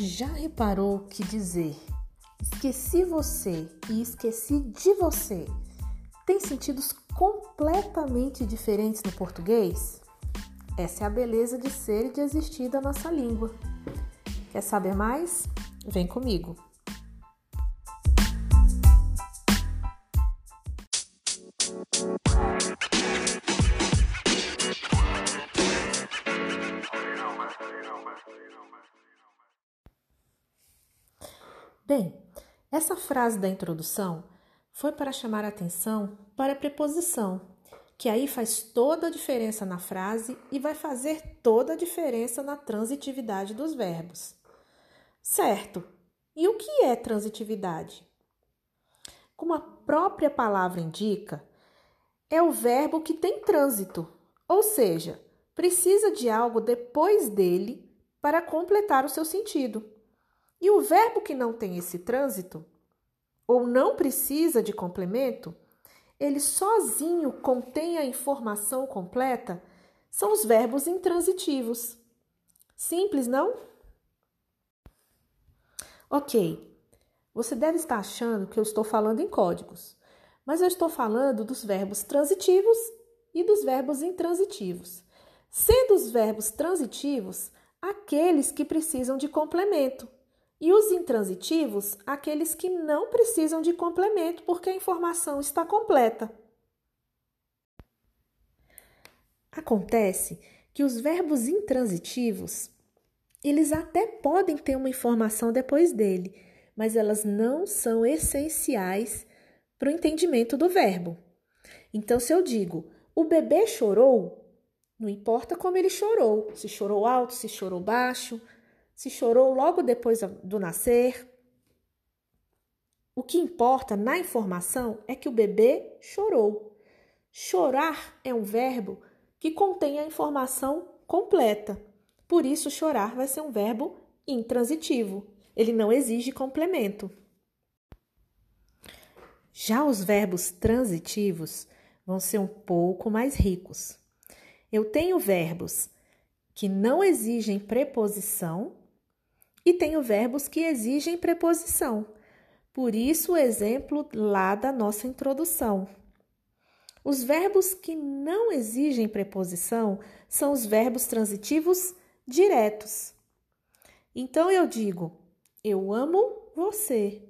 Já reparou que dizer esqueci você e esqueci de você tem sentidos completamente diferentes no português? Essa é a beleza de ser e de existir da nossa língua. Quer saber mais? Vem comigo! Bem, essa frase da introdução foi para chamar a atenção para a preposição, que aí faz toda a diferença na frase e vai fazer toda a diferença na transitividade dos verbos. Certo, e o que é transitividade? Como a própria palavra indica, é o verbo que tem trânsito, ou seja, precisa de algo depois dele para completar o seu sentido. E o verbo que não tem esse trânsito, ou não precisa de complemento, ele sozinho contém a informação completa, são os verbos intransitivos. Simples, não? Ok, você deve estar achando que eu estou falando em códigos, mas eu estou falando dos verbos transitivos e dos verbos intransitivos. Sendo os verbos transitivos aqueles que precisam de complemento e os intransitivos, aqueles que não precisam de complemento porque a informação está completa. Acontece que os verbos intransitivos, eles até podem ter uma informação depois dele, mas elas não são essenciais para o entendimento do verbo. Então, se eu digo o bebê chorou, não importa como ele chorou, se chorou alto, se chorou baixo, se chorou logo depois do nascer. O que importa na informação é que o bebê chorou. Chorar é um verbo que contém a informação completa. Por isso, chorar vai ser um verbo intransitivo. Ele não exige complemento. Já os verbos transitivos vão ser um pouco mais ricos. Eu tenho verbos que não exigem preposição e tenho verbos que exigem preposição. Por isso, o exemplo lá da nossa introdução. Os verbos que não exigem preposição são os verbos transitivos diretos. Então eu digo: eu amo você.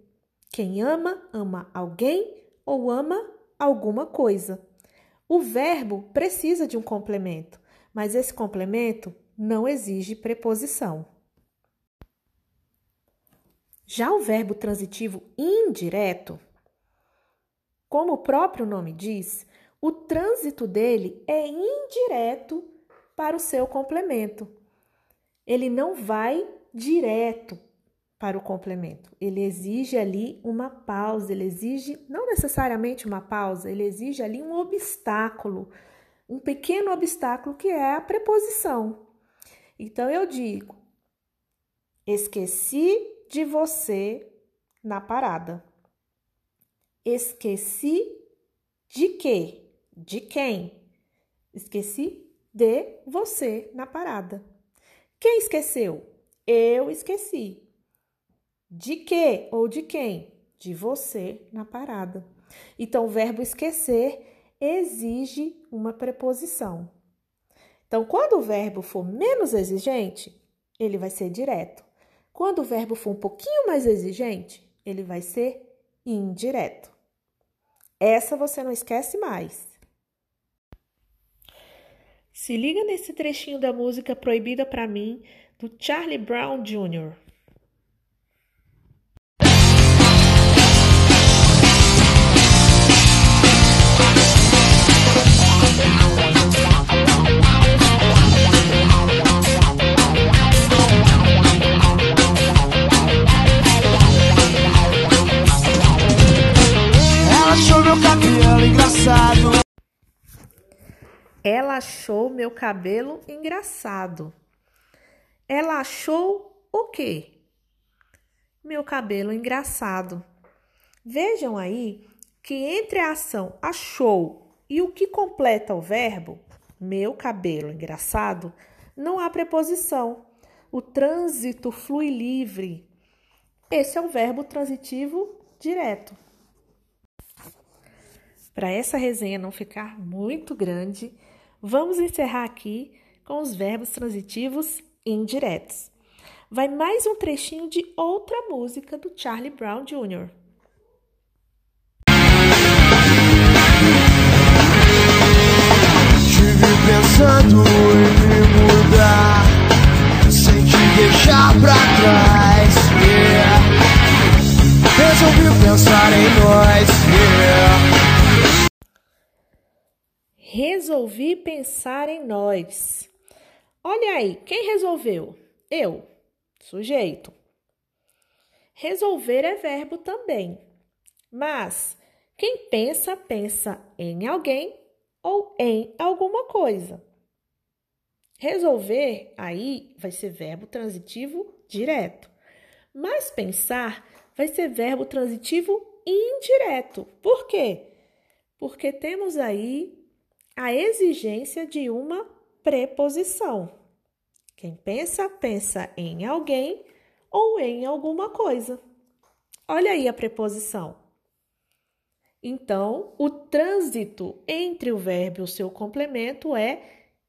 Quem ama, ama alguém ou ama alguma coisa. O verbo precisa de um complemento, mas esse complemento não exige preposição. Já o verbo transitivo indireto, como o próprio nome diz, o trânsito dele é indireto para o seu complemento. Ele não vai direto para o complemento. Ele exige ali uma pausa, ele exige não necessariamente uma pausa, ele exige ali um obstáculo, um pequeno obstáculo que é a preposição. Então eu digo: esqueci de você na parada. Esqueci de quê? De quem? Esqueci de você na parada. Quem esqueceu? Eu esqueci. De quê ou de quem? De você na parada. Então, o verbo esquecer exige uma preposição. Então, quando o verbo for menos exigente, ele vai ser direto. Quando o verbo for um pouquinho mais exigente, ele vai ser indireto. Essa você não esquece mais. Se liga nesse trechinho da música Proibida para mim do Charlie Brown Jr. Ela achou meu cabelo engraçado. Ela achou o quê? Meu cabelo engraçado. Vejam aí que entre a ação achou e o que completa o verbo, meu cabelo engraçado, não há preposição. o trânsito flui livre. Esse é o verbo transitivo direto. Para essa resenha não ficar muito grande, vamos encerrar aqui com os verbos transitivos indiretos. Vai mais um trechinho de outra música do Charlie Brown Jr. Resolvi pensar em nós. Olha aí, quem resolveu? Eu, sujeito. Resolver é verbo também, mas quem pensa, pensa em alguém ou em alguma coisa. Resolver aí vai ser verbo transitivo direto, mas pensar vai ser verbo transitivo indireto. Por quê? Porque temos aí a exigência de uma preposição. Quem pensa, pensa em alguém ou em alguma coisa. Olha aí a preposição. Então, o trânsito entre o verbo e o seu complemento é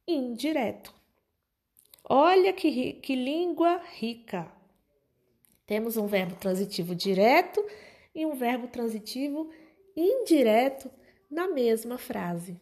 indireto. Olha que, que língua rica! Temos um verbo transitivo direto e um verbo transitivo indireto na mesma frase.